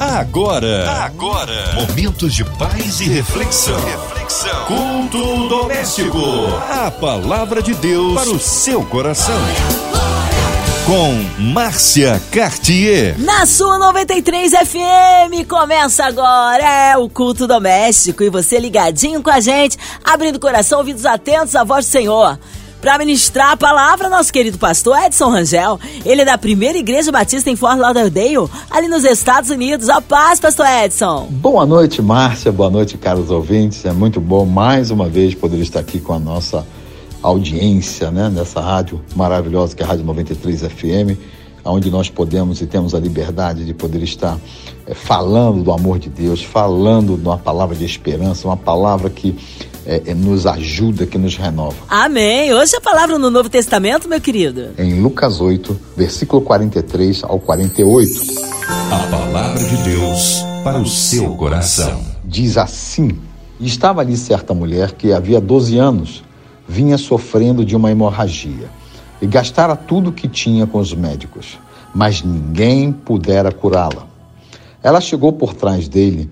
Agora, agora, momentos de paz e reflexão. Reflexão. Culto doméstico. A palavra de Deus para o seu coração. Com Márcia Cartier. Na sua 93 FM, começa agora é o culto doméstico e você ligadinho com a gente, abrindo coração, ouvidos atentos à voz do Senhor para ministrar a palavra nosso querido pastor Edson Rangel. Ele é da Primeira Igreja Batista em Fort Lauderdale, ali nos Estados Unidos. A paz, pastor Edson. Boa noite, Márcia. Boa noite, caros ouvintes. É muito bom mais uma vez poder estar aqui com a nossa audiência, né, nessa rádio maravilhosa que é a Rádio 93 FM, onde nós podemos e temos a liberdade de poder estar é, falando do amor de Deus, falando de uma palavra de esperança, uma palavra que é, é, nos ajuda, que nos renova. Amém. Hoje a palavra no Novo Testamento, meu querido. Em Lucas 8, versículo 43 ao 48. A palavra de Deus para o seu coração. Diz assim: Estava ali certa mulher que havia 12 anos vinha sofrendo de uma hemorragia e gastara tudo o que tinha com os médicos, mas ninguém pudera curá-la. Ela chegou por trás dele,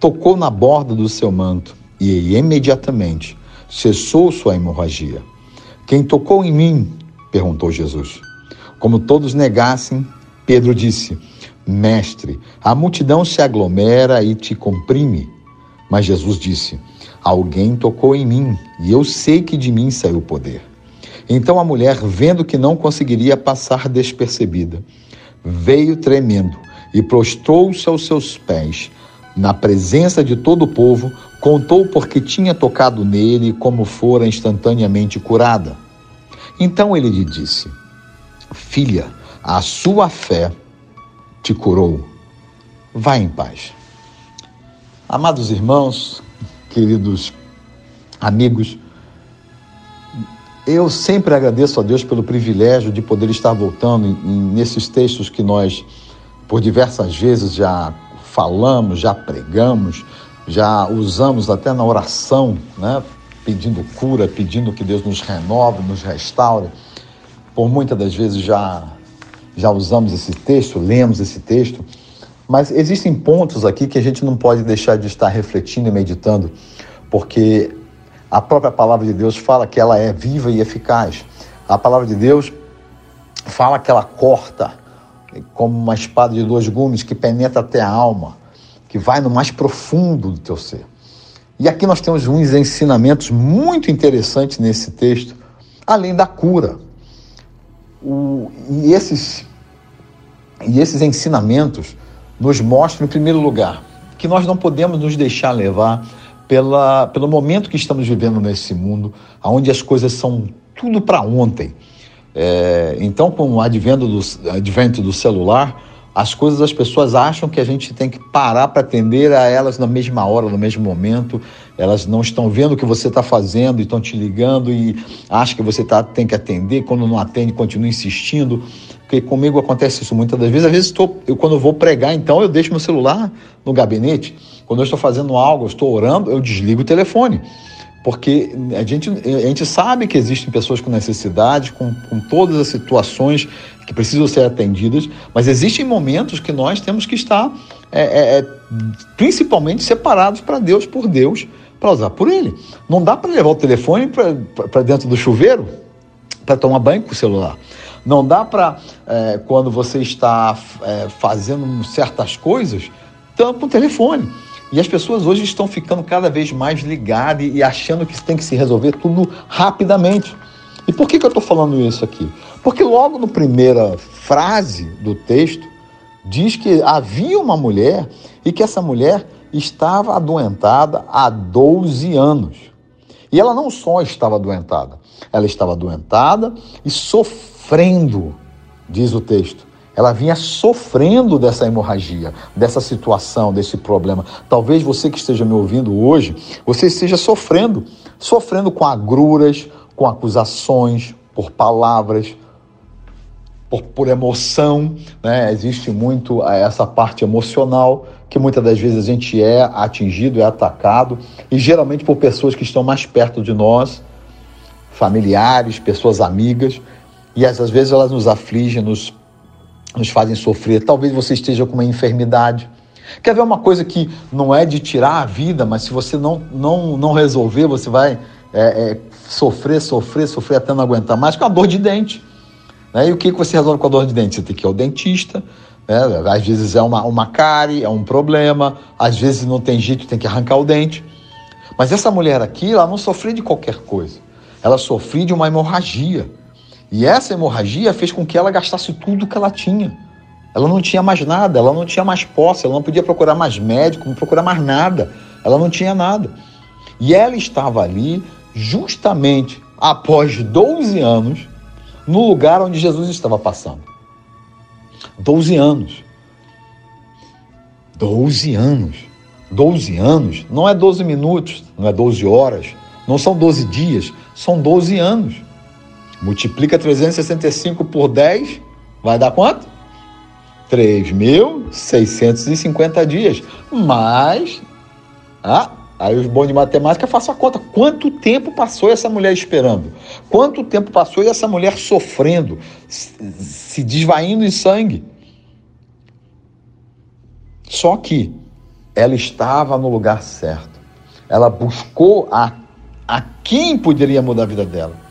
tocou na borda do seu manto e imediatamente cessou sua hemorragia. Quem tocou em mim? perguntou Jesus. Como todos negassem, Pedro disse: Mestre, a multidão se aglomera e te comprime. Mas Jesus disse: Alguém tocou em mim e eu sei que de mim saiu o poder. Então a mulher, vendo que não conseguiria passar despercebida, veio tremendo e prostrou-se aos seus pés, na presença de todo o povo, Contou porque tinha tocado nele como fora instantaneamente curada. Então ele lhe disse: Filha, a sua fé te curou. Vá em paz. Amados irmãos, queridos amigos, eu sempre agradeço a Deus pelo privilégio de poder estar voltando nesses textos que nós, por diversas vezes, já falamos, já pregamos, já usamos até na oração, né? pedindo cura, pedindo que Deus nos renove, nos restaure. Por muitas das vezes já, já usamos esse texto, lemos esse texto, mas existem pontos aqui que a gente não pode deixar de estar refletindo e meditando, porque a própria palavra de Deus fala que ela é viva e eficaz. A palavra de Deus fala que ela corta como uma espada de dois gumes que penetra até a alma que vai no mais profundo do teu ser. E aqui nós temos uns ensinamentos muito interessantes nesse texto, além da cura. O, e, esses, e esses ensinamentos nos mostram, em primeiro lugar, que nós não podemos nos deixar levar pela, pelo momento que estamos vivendo nesse mundo, onde as coisas são tudo para ontem. É, então, com o advento do, advento do celular, as coisas as pessoas acham que a gente tem que parar para atender a elas na mesma hora, no mesmo momento. Elas não estão vendo o que você está fazendo e estão te ligando e acham que você tá, tem que atender. Quando não atende, continua insistindo. Porque comigo acontece isso muitas das vezes. Às vezes, tô, eu, quando eu vou pregar, então, eu deixo meu celular no gabinete. Quando eu estou fazendo algo, eu estou orando, eu desligo o telefone porque a gente, a gente sabe que existem pessoas com necessidade, com, com todas as situações que precisam ser atendidas, mas existem momentos que nós temos que estar é, é, é principalmente separados para Deus por Deus, para usar por Ele. Não dá para levar o telefone para dentro do chuveiro para tomar banho com o celular. Não dá para, é, quando você está é, fazendo certas coisas, tampa o telefone. E as pessoas hoje estão ficando cada vez mais ligadas e achando que tem que se resolver tudo rapidamente. E por que, que eu estou falando isso aqui? Porque logo na primeira frase do texto diz que havia uma mulher e que essa mulher estava adoentada há 12 anos. E ela não só estava adoentada, ela estava adoentada e sofrendo, diz o texto. Ela vinha sofrendo dessa hemorragia, dessa situação, desse problema. Talvez você que esteja me ouvindo hoje, você esteja sofrendo, sofrendo com agruras, com acusações, por palavras, por, por emoção, né? Existe muito eh, essa parte emocional que muitas das vezes a gente é atingido, é atacado, e geralmente por pessoas que estão mais perto de nós, familiares, pessoas amigas, e às vezes elas nos afligem, nos nos fazem sofrer. Talvez você esteja com uma enfermidade, Quer ver uma coisa que não é de tirar a vida, mas se você não, não, não resolver, você vai é, é, sofrer, sofrer, sofrer até não aguentar mais, com a dor de dente. Né? E o que, você resolve com a dor de dente? Você tem que ir ao dentista, né? às vezes é uma, uma cárie, é um problema, às vezes não tem jeito, tem que arrancar o dente. Mas essa mulher aqui, ela não sofreu de qualquer coisa. Ela sofreu de uma hemorragia. E essa hemorragia fez com que ela gastasse tudo que ela tinha. Ela não tinha mais nada, ela não tinha mais posse, ela não podia procurar mais médico, não procurar mais nada. Ela não tinha nada. E ela estava ali justamente após 12 anos no lugar onde Jesus estava passando. 12 anos. 12 anos. 12 anos não é 12 minutos, não é 12 horas, não são 12 dias, são 12 anos. Multiplica 365 por 10, vai dar quanto? 3.650 dias. Mas, ah, aí os bons de matemática façam a conta. Quanto tempo passou essa mulher esperando? Quanto tempo passou essa mulher sofrendo, se desvaindo em sangue? Só que ela estava no lugar certo. Ela buscou a, a quem poderia mudar a vida dela.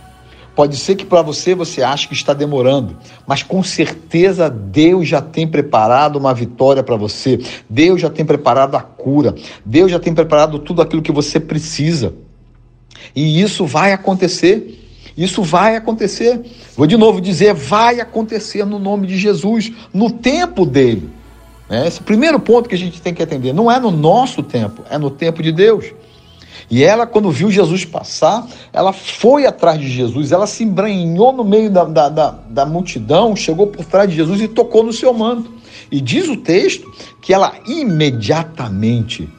Pode ser que para você você ache que está demorando, mas com certeza Deus já tem preparado uma vitória para você. Deus já tem preparado a cura. Deus já tem preparado tudo aquilo que você precisa. E isso vai acontecer. Isso vai acontecer. Vou de novo dizer, vai acontecer no nome de Jesus, no tempo dele. É esse primeiro ponto que a gente tem que atender. Não é no nosso tempo, é no tempo de Deus. E ela, quando viu Jesus passar, ela foi atrás de Jesus, ela se embranhou no meio da, da, da, da multidão, chegou por trás de Jesus e tocou no seu manto. E diz o texto que ela imediatamente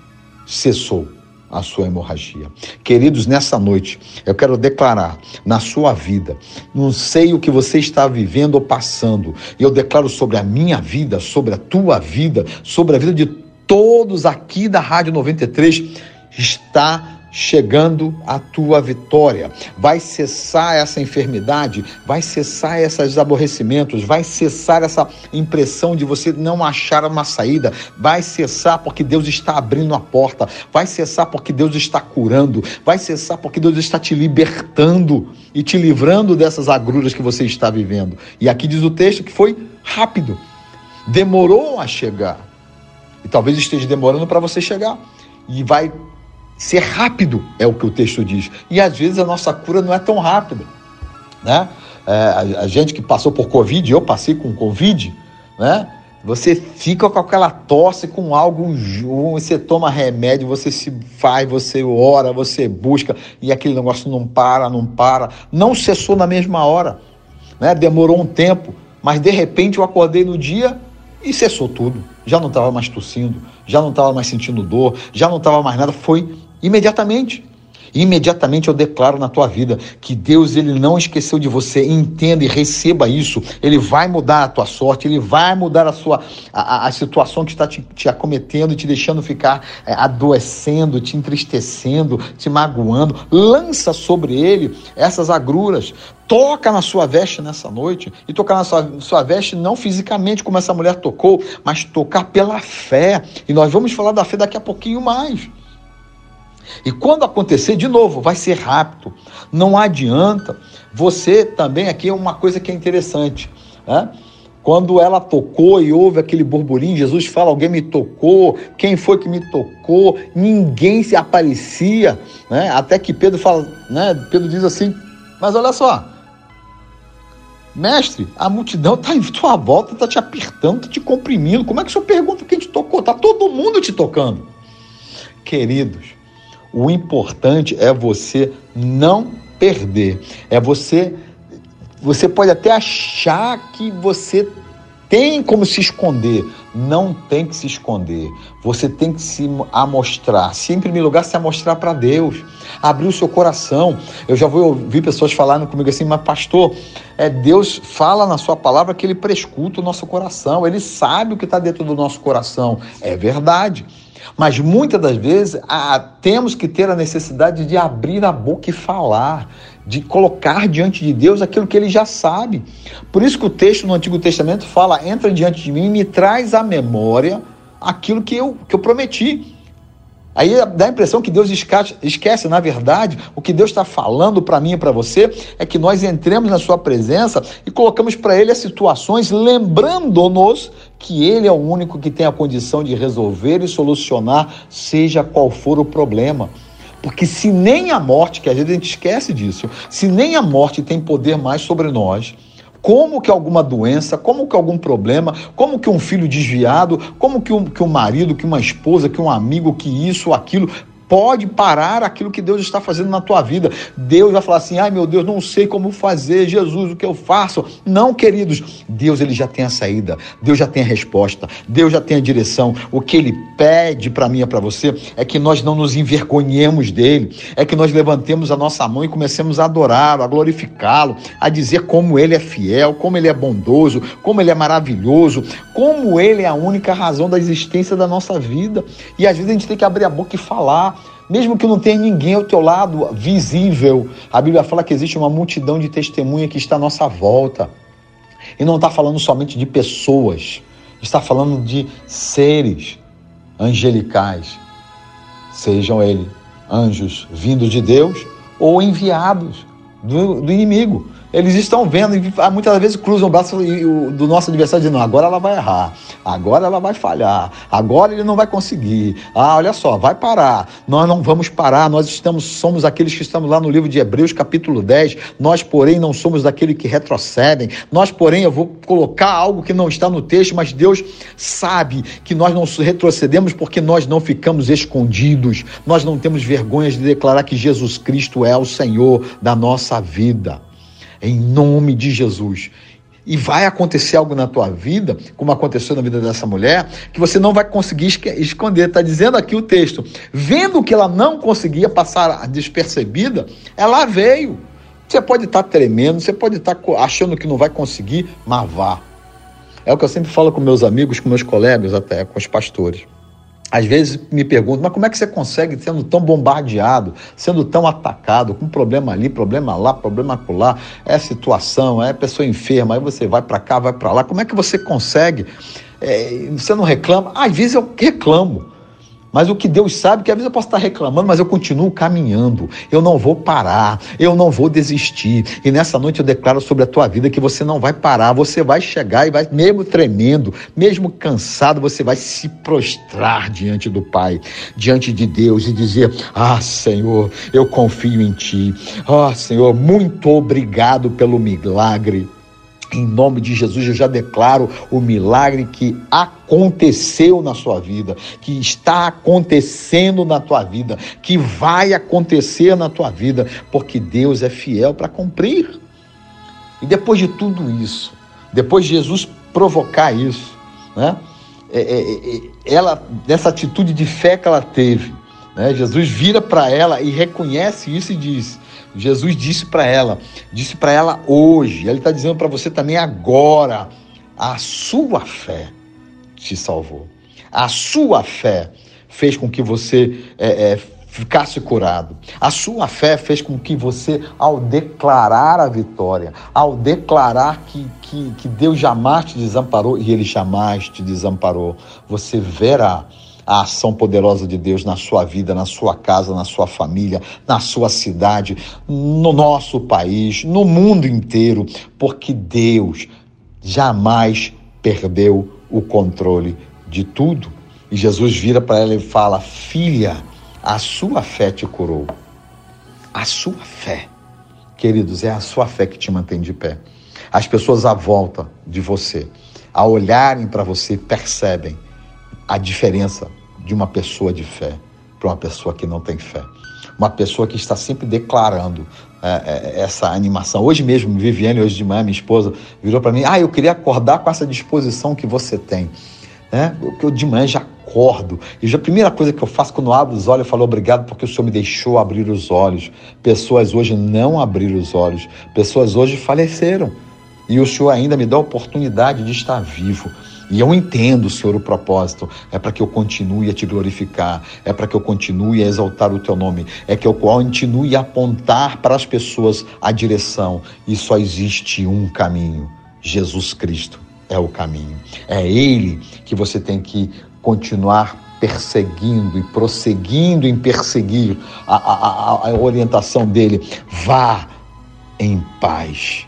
cessou a sua hemorragia. Queridos, nessa noite eu quero declarar na sua vida, não sei o que você está vivendo ou passando, eu declaro sobre a minha vida, sobre a tua vida, sobre a vida de todos aqui da Rádio 93, está chegando a tua vitória. Vai cessar essa enfermidade, vai cessar esses aborrecimentos, vai cessar essa impressão de você não achar uma saída, vai cessar porque Deus está abrindo a porta, vai cessar porque Deus está curando, vai cessar porque Deus está te libertando e te livrando dessas agruras que você está vivendo. E aqui diz o texto que foi rápido, demorou a chegar. E talvez esteja demorando para você chegar. E vai ser rápido, é o que o texto diz. E às vezes a nossa cura não é tão rápida. Né? É, a, a, gente que passou por Covid, eu passei com Covid, né? Você fica com aquela tosse, com algo, você toma remédio, você se faz, você ora, você busca, e aquele negócio não para, não para. Não cessou na mesma hora. Né? Demorou um tempo, mas de repente eu acordei no dia e cessou tudo. Já não estava mais tossindo, já não estava mais sentindo dor, já não estava mais nada. Foi Imediatamente. Imediatamente eu declaro na tua vida que Deus ele não esqueceu de você. Entenda e receba isso. Ele vai mudar a tua sorte, ele vai mudar a sua a, a situação que está te, te acometendo te deixando ficar é, adoecendo, te entristecendo, te magoando. Lança sobre ele essas agruras. Toca na sua veste nessa noite e tocar na sua, sua veste não fisicamente como essa mulher tocou, mas tocar pela fé. E nós vamos falar da fé daqui a pouquinho mais. E quando acontecer, de novo, vai ser rápido. Não adianta. Você também, aqui é uma coisa que é interessante. Né? Quando ela tocou e houve aquele burburinho, Jesus fala: Alguém me tocou, quem foi que me tocou? Ninguém se aparecia. Né? Até que Pedro fala, né? Pedro diz assim: Mas olha só, mestre, a multidão está em tua volta, está te apertando, está te comprimindo. Como é que o senhor pergunta quem te tocou? Está todo mundo te tocando. Queridos, o importante é você não perder. É você. Você pode até achar que você tem como se esconder. Não tem que se esconder. Você tem que se amostrar. Se em primeiro lugar se amostrar para Deus. Abrir o seu coração. Eu já vou ouvir pessoas falando comigo assim, mas pastor, é Deus fala na sua palavra que ele prescuta o nosso coração. Ele sabe o que está dentro do nosso coração. É verdade. Mas muitas das vezes a, temos que ter a necessidade de abrir a boca e falar, de colocar diante de Deus aquilo que ele já sabe. Por isso que o texto no Antigo Testamento fala: entra diante de mim e me traz à memória aquilo que eu, que eu prometi. Aí dá a impressão que Deus esquece, na verdade, o que Deus está falando para mim e para você é que nós entremos na Sua presença e colocamos para Ele as situações, lembrando-nos que Ele é o único que tem a condição de resolver e solucionar, seja qual for o problema. Porque se nem a morte, que às vezes a gente esquece disso, se nem a morte tem poder mais sobre nós, como que alguma doença, como que algum problema, como que um filho desviado, como que um, que um marido, que uma esposa, que um amigo, que isso, aquilo, pode parar aquilo que Deus está fazendo na tua vida. Deus vai falar assim: ai meu Deus, não sei como fazer, Jesus, o que eu faço? Não, queridos, Deus ele já tem a saída, Deus já tem a resposta, Deus já tem a direção. O que ele pede para mim e para você é que nós não nos envergonhemos dele, é que nós levantemos a nossa mão e comecemos a adorá-lo, a glorificá-lo, a dizer como ele é fiel, como ele é bondoso, como ele é maravilhoso, como ele é a única razão da existência da nossa vida. E às vezes a gente tem que abrir a boca e falar mesmo que não tenha ninguém ao teu lado visível. A Bíblia fala que existe uma multidão de testemunha que está à nossa volta. E não está falando somente de pessoas, está falando de seres angelicais, sejam eles anjos vindos de Deus ou enviados do, do inimigo. Eles estão vendo e ah, muitas vezes cruzam o braço do nosso adversário dizendo: agora ela vai errar, agora ela vai falhar, agora ele não vai conseguir. Ah, olha só, vai parar. Nós não vamos parar, nós estamos, somos aqueles que estamos lá no livro de Hebreus, capítulo 10. Nós, porém, não somos daqueles que retrocedem. Nós, porém, eu vou colocar algo que não está no texto, mas Deus sabe que nós não retrocedemos porque nós não ficamos escondidos. Nós não temos vergonha de declarar que Jesus Cristo é o Senhor da nossa vida em nome de Jesus. E vai acontecer algo na tua vida, como aconteceu na vida dessa mulher, que você não vai conseguir esconder. Está dizendo aqui o texto. Vendo que ela não conseguia passar despercebida, ela veio. Você pode estar tá tremendo, você pode estar tá achando que não vai conseguir, mas vá. É o que eu sempre falo com meus amigos, com meus colegas, até com os pastores às vezes me pergunto, mas como é que você consegue sendo tão bombardeado, sendo tão atacado, com problema ali, problema lá, problema lá, é situação, é pessoa enferma, aí você vai para cá, vai para lá, como é que você consegue? É, você não reclama? às vezes eu reclamo. Mas o que Deus sabe, que às vezes eu posso estar reclamando, mas eu continuo caminhando. Eu não vou parar, eu não vou desistir. E nessa noite eu declaro sobre a tua vida que você não vai parar, você vai chegar e vai, mesmo tremendo, mesmo cansado, você vai se prostrar diante do Pai, diante de Deus e dizer: Ah, Senhor, eu confio em Ti. Ah, Senhor, muito obrigado pelo milagre. Em nome de Jesus, eu já declaro o milagre que aconteceu na sua vida, que está acontecendo na tua vida, que vai acontecer na tua vida, porque Deus é fiel para cumprir. E depois de tudo isso, depois de Jesus provocar isso, né? É, é, é, ela, nessa atitude de fé que ela teve, né? Jesus vira para ela e reconhece isso e diz: Jesus disse para ela, disse para ela hoje, ele está dizendo para você também agora, a sua fé te salvou. A sua fé fez com que você é, é, ficasse curado. A sua fé fez com que você, ao declarar a vitória, ao declarar que, que, que Deus jamais te desamparou, e Ele jamais te desamparou, você verá a ação poderosa de Deus na sua vida, na sua casa, na sua família, na sua cidade, no nosso país, no mundo inteiro, porque Deus jamais perdeu o controle de tudo. E Jesus vira para ela e fala: Filha, a sua fé te curou. A sua fé. Queridos, é a sua fé que te mantém de pé. As pessoas à volta de você, ao olharem para você, percebem a diferença de uma pessoa de fé para uma pessoa que não tem fé. Uma pessoa que está sempre declarando é, é, essa animação. Hoje mesmo, Viviane, hoje de manhã, minha esposa, virou para mim: Ah, eu queria acordar com essa disposição que você tem. Né? Eu de manhã já acordo. E já a primeira coisa que eu faço quando abro os olhos, eu falo obrigado porque o Senhor me deixou abrir os olhos. Pessoas hoje não abriram os olhos. Pessoas hoje faleceram. E o Senhor ainda me dá a oportunidade de estar vivo. E eu entendo, Senhor, o propósito. É para que eu continue a te glorificar, é para que eu continue a exaltar o teu nome, é que eu continue a apontar para as pessoas a direção. E só existe um caminho: Jesus Cristo é o caminho. É Ele que você tem que continuar perseguindo e prosseguindo em perseguir a, a, a orientação dele. Vá em paz.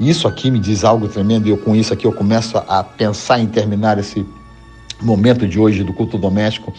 Isso aqui me diz algo tremendo e eu com isso aqui eu começo a pensar em terminar esse momento de hoje do culto doméstico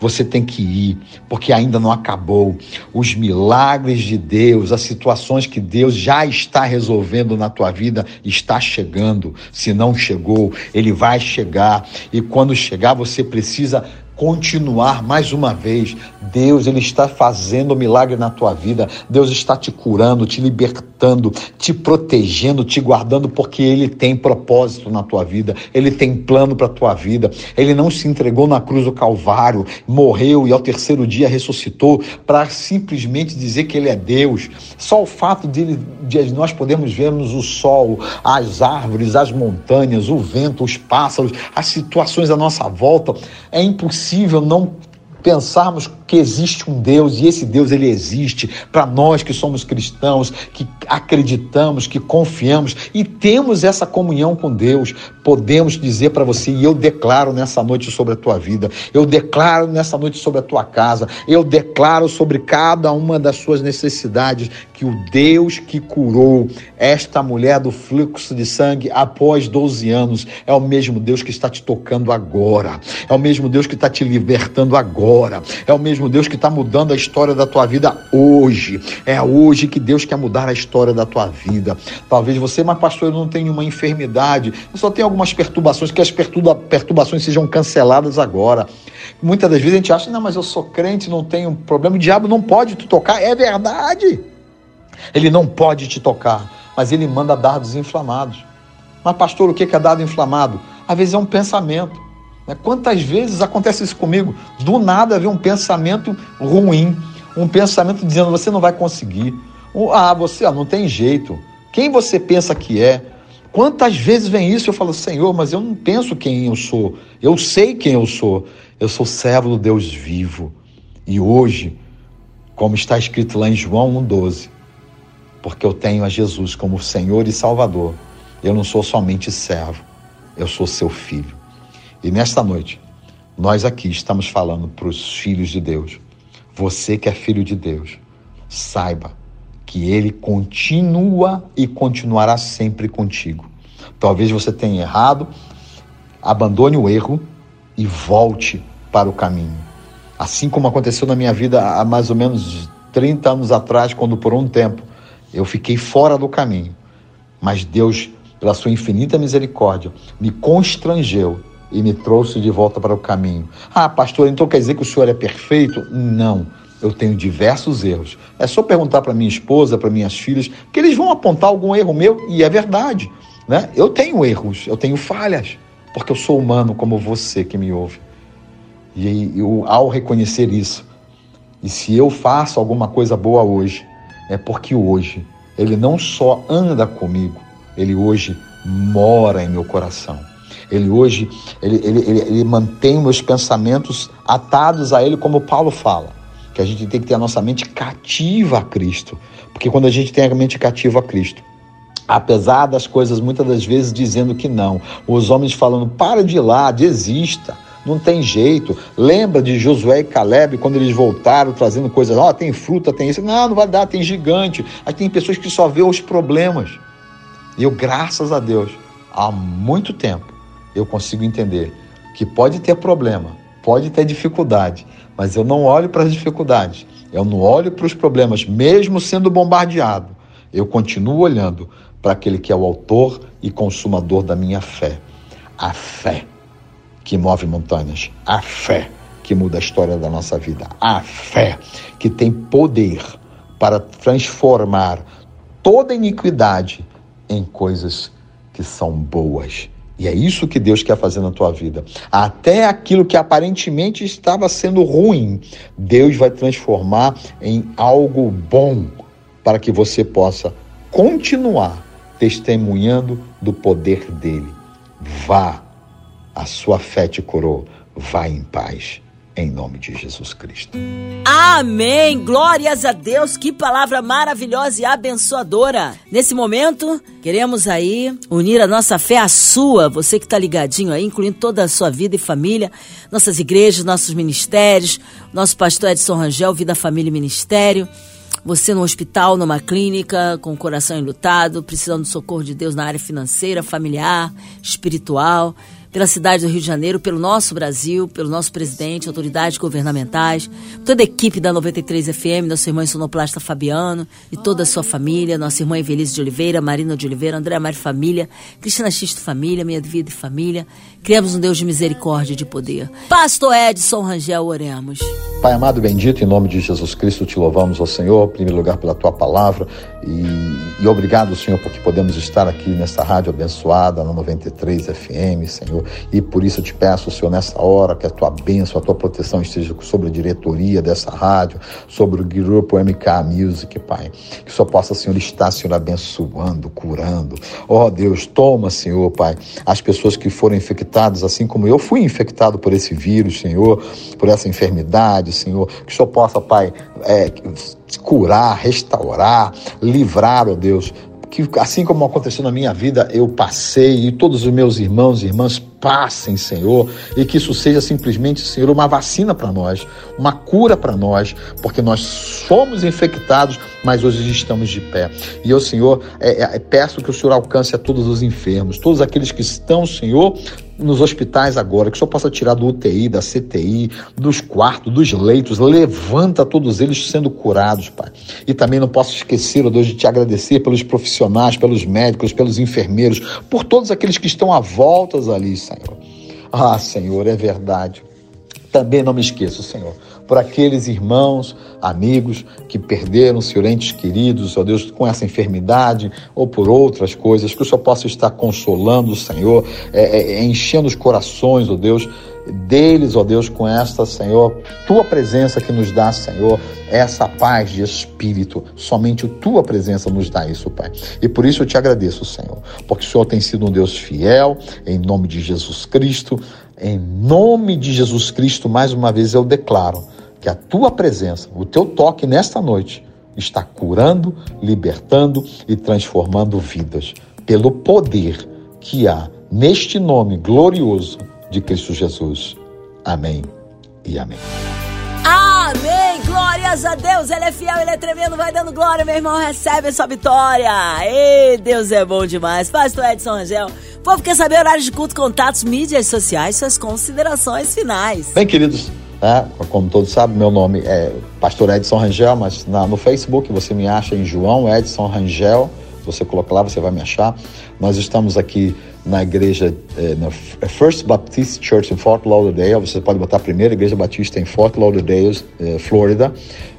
você tem que ir, porque ainda não acabou. Os milagres de Deus, as situações que Deus já está resolvendo na tua vida, está chegando. Se não chegou, ele vai chegar. E quando chegar, você precisa continuar mais uma vez. Deus, ele está fazendo um milagre na tua vida. Deus está te curando, te libertando, te protegendo, te guardando porque ele tem propósito na tua vida. Ele tem plano para tua vida. Ele não se entregou na cruz do Calvário, morreu e ao terceiro dia ressuscitou para simplesmente dizer que ele é Deus. Só o fato de, de nós podermos vermos o sol, as árvores, as montanhas, o vento, os pássaros, as situações à nossa volta, é impossível não pensarmos que existe um Deus e esse Deus ele existe para nós que somos cristãos, que acreditamos, que confiamos e temos essa comunhão com Deus, podemos dizer para você e eu declaro nessa noite sobre a tua vida, eu declaro nessa noite sobre a tua casa, eu declaro sobre cada uma das suas necessidades que o Deus que curou esta mulher do fluxo de sangue após 12 anos é o mesmo Deus que está te tocando agora, é o mesmo Deus que está te libertando agora, é o mesmo Deus que está mudando a história da tua vida hoje. É hoje que Deus quer mudar a história da tua vida. Talvez você, mas pastor, eu não tenho uma enfermidade, eu só tenho algumas perturbações, que as perturba perturbações sejam canceladas agora. Muitas das vezes a gente acha, não, mas eu sou crente, não tenho problema, o diabo não pode te tocar. É verdade. Ele não pode te tocar, mas ele manda dardos inflamados. Mas, pastor, o que é dado inflamado? Às vezes é um pensamento. Né? Quantas vezes acontece isso comigo? Do nada vem um pensamento ruim, um pensamento dizendo você não vai conseguir. Ah, você ah, não tem jeito. Quem você pensa que é? Quantas vezes vem isso? Eu falo, Senhor, mas eu não penso quem eu sou. Eu sei quem eu sou. Eu sou servo do Deus vivo. E hoje, como está escrito lá em João 1,12, porque eu tenho a Jesus como Senhor e Salvador, eu não sou somente servo, eu sou seu filho. E nesta noite, nós aqui estamos falando para os filhos de Deus. Você que é filho de Deus, saiba que Ele continua e continuará sempre contigo. Talvez você tenha errado, abandone o erro e volte para o caminho. Assim como aconteceu na minha vida há mais ou menos 30 anos atrás, quando por um tempo eu fiquei fora do caminho. Mas Deus, pela sua infinita misericórdia, me constrangeu e me trouxe de volta para o caminho. Ah, pastor, então quer dizer que o senhor é perfeito? Não. Eu tenho diversos erros. É só perguntar para minha esposa, para minhas filhas, que eles vão apontar algum erro meu, e é verdade. Né? Eu tenho erros, eu tenho falhas, porque eu sou humano como você que me ouve. E eu, ao reconhecer isso, e se eu faço alguma coisa boa hoje, é porque hoje ele não só anda comigo, ele hoje mora em meu coração. Ele hoje, ele, ele, ele, ele mantém meus pensamentos atados a ele, como Paulo fala, que a gente tem que ter a nossa mente cativa a Cristo. Porque quando a gente tem a mente cativa a Cristo, apesar das coisas muitas das vezes dizendo que não, os homens falando, para de ir lá, desista, não tem jeito. Lembra de Josué e Caleb quando eles voltaram trazendo coisas, ó, oh, tem fruta, tem isso. Não, não vai dar, tem gigante. Aí tem pessoas que só vê os problemas. E eu, graças a Deus, há muito tempo, eu consigo entender que pode ter problema, pode ter dificuldade, mas eu não olho para as dificuldades, eu não olho para os problemas, mesmo sendo bombardeado. Eu continuo olhando para aquele que é o autor e consumador da minha fé. A fé que move montanhas, a fé que muda a história da nossa vida, a fé que tem poder para transformar toda iniquidade em coisas que são boas e é isso que Deus quer fazer na tua vida. Até aquilo que aparentemente estava sendo ruim, Deus vai transformar em algo bom para que você possa continuar testemunhando do poder dele. Vá, a sua fé te curou. Vá em paz. Em nome de Jesus Cristo. Amém! Glórias a Deus! Que palavra maravilhosa e abençoadora! Nesse momento, queremos aí unir a nossa fé à sua, você que está ligadinho aí, incluindo toda a sua vida e família, nossas igrejas, nossos ministérios, nosso pastor Edson Rangel, Vida, Família e Ministério. Você no hospital, numa clínica, com o coração enlutado, precisando do socorro de Deus na área financeira, familiar, espiritual pela cidade do Rio de Janeiro, pelo nosso Brasil, pelo nosso presidente, autoridades governamentais, toda a equipe da 93 FM, nossa irmã sonoplasta Fabiano e toda a sua família, nossa irmã Evelise de Oliveira, Marina de Oliveira, André Mari Família, Cristina Xisto Família, Minha Vida e Família. Criamos um Deus de misericórdia e de poder. Pastor Edson Rangel, oremos. Pai amado, bendito, em nome de Jesus Cristo, te louvamos, ó Senhor, em primeiro lugar pela tua palavra e, e obrigado, Senhor, porque podemos estar aqui nessa rádio abençoada, na 93 FM, Senhor, e por isso eu te peço, Senhor, nessa hora, que a tua bênção, a tua proteção esteja sobre a diretoria dessa rádio, sobre o grupo MK Music, Pai, que só possa, Senhor, estar, Senhor, abençoando, curando. Ó Deus, toma, Senhor, Pai, as pessoas que foram infectadas, assim como eu fui infectado por esse vírus, Senhor, por essa enfermidade, Senhor, que só possa, Pai, é, curar, restaurar, livrar, ó oh Deus, que assim como aconteceu na minha vida, eu passei e todos os meus irmãos e irmãs passem, Senhor, e que isso seja simplesmente, Senhor, uma vacina para nós, uma cura para nós, porque nós somos infectados, mas hoje estamos de pé. E eu, Senhor, é, é, peço que o Senhor alcance a todos os enfermos, todos aqueles que estão, Senhor, nos hospitais agora, que o Senhor possa tirar do UTI, da CTI, dos quartos, dos leitos, levanta todos eles sendo curados, Pai. E também não posso esquecer, ó Deus, de te agradecer pelos profissionais, pelos médicos, pelos enfermeiros, por todos aqueles que estão à volta ali, Senhor. Ah, Senhor, é verdade. Também não me esqueço, Senhor, por aqueles irmãos, amigos que perderam seus entes queridos, ó Deus, com essa enfermidade ou por outras coisas, que o Senhor possa estar consolando, Senhor, é, é, enchendo os corações, ó Deus, deles, ó Deus, com esta, Senhor, tua presença que nos dá, Senhor, essa paz de espírito. Somente tua presença nos dá isso, Pai. E por isso eu te agradeço, Senhor, porque o Senhor tem sido um Deus fiel, em nome de Jesus Cristo. Em nome de Jesus Cristo, mais uma vez eu declaro que a tua presença, o teu toque nesta noite, está curando, libertando e transformando vidas, pelo poder que há neste nome glorioso de Cristo Jesus. Amém e amém. Amém! Glórias a Deus! Ele é fiel, ele é tremendo, vai dando glória, meu irmão, recebe a sua vitória! Ei, Deus é bom demais! Pastor Edson Angel, o povo quer saber horários de culto, contatos, mídias sociais, suas considerações finais. Bem, queridos, né, como todos sabem, meu nome é Pastor Edson Rangel, mas na, no Facebook você me acha em João Edson Rangel. Você colocar lá, você vai me achar. Nós estamos aqui na igreja, eh, na First Baptist Church em Fort Lauderdale. Você pode botar a primeira igreja batista em Fort Lauderdale, eh, Flórida.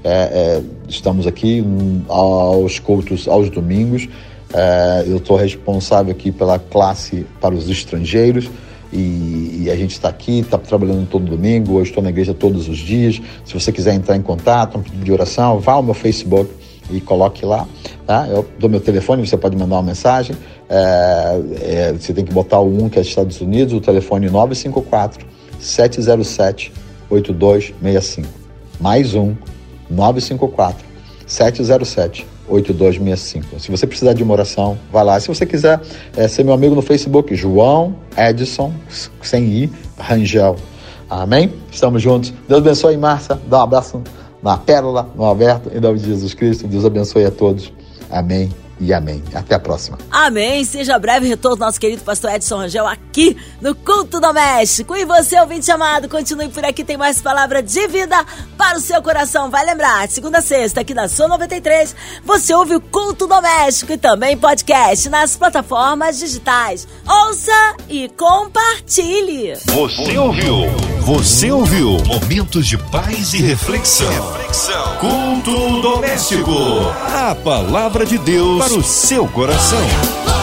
Eh, estamos aqui aos cultos aos domingos. É, eu estou responsável aqui pela classe para os estrangeiros e, e a gente está aqui, está trabalhando todo domingo. Eu estou na igreja todos os dias. Se você quiser entrar em contato, um pedido de oração, vá ao meu Facebook e coloque lá. Tá? Eu dou meu telefone, você pode mandar uma mensagem. É, é, você tem que botar o 1 que é Estados Unidos, o telefone 954 707 8265. Mais um 954 707 8265. Se você precisar de uma oração, vá lá. Se você quiser é, ser meu amigo no Facebook, João Edson, sem I, Rangel. Amém? Estamos juntos. Deus abençoe, Márcia. Dá um abraço na Pérola, no Alberto, em nome de Jesus Cristo. Deus abençoe a todos. Amém e amém. Até a próxima. Amém. Seja breve retorno nosso querido pastor Edson Rangel aqui no Culto Doméstico. E você, ouvinte amado, continue por aqui, tem mais palavra de vida para o seu coração. Vai lembrar, segunda a sexta, aqui na Sua 93, você ouve o Culto Doméstico e também podcast nas plataformas digitais. Ouça e compartilhe. Você ouviu? Você ouviu? Momentos de paz e reflexão. reflexão. Culto Doméstico. A palavra de Deus para o seu coração.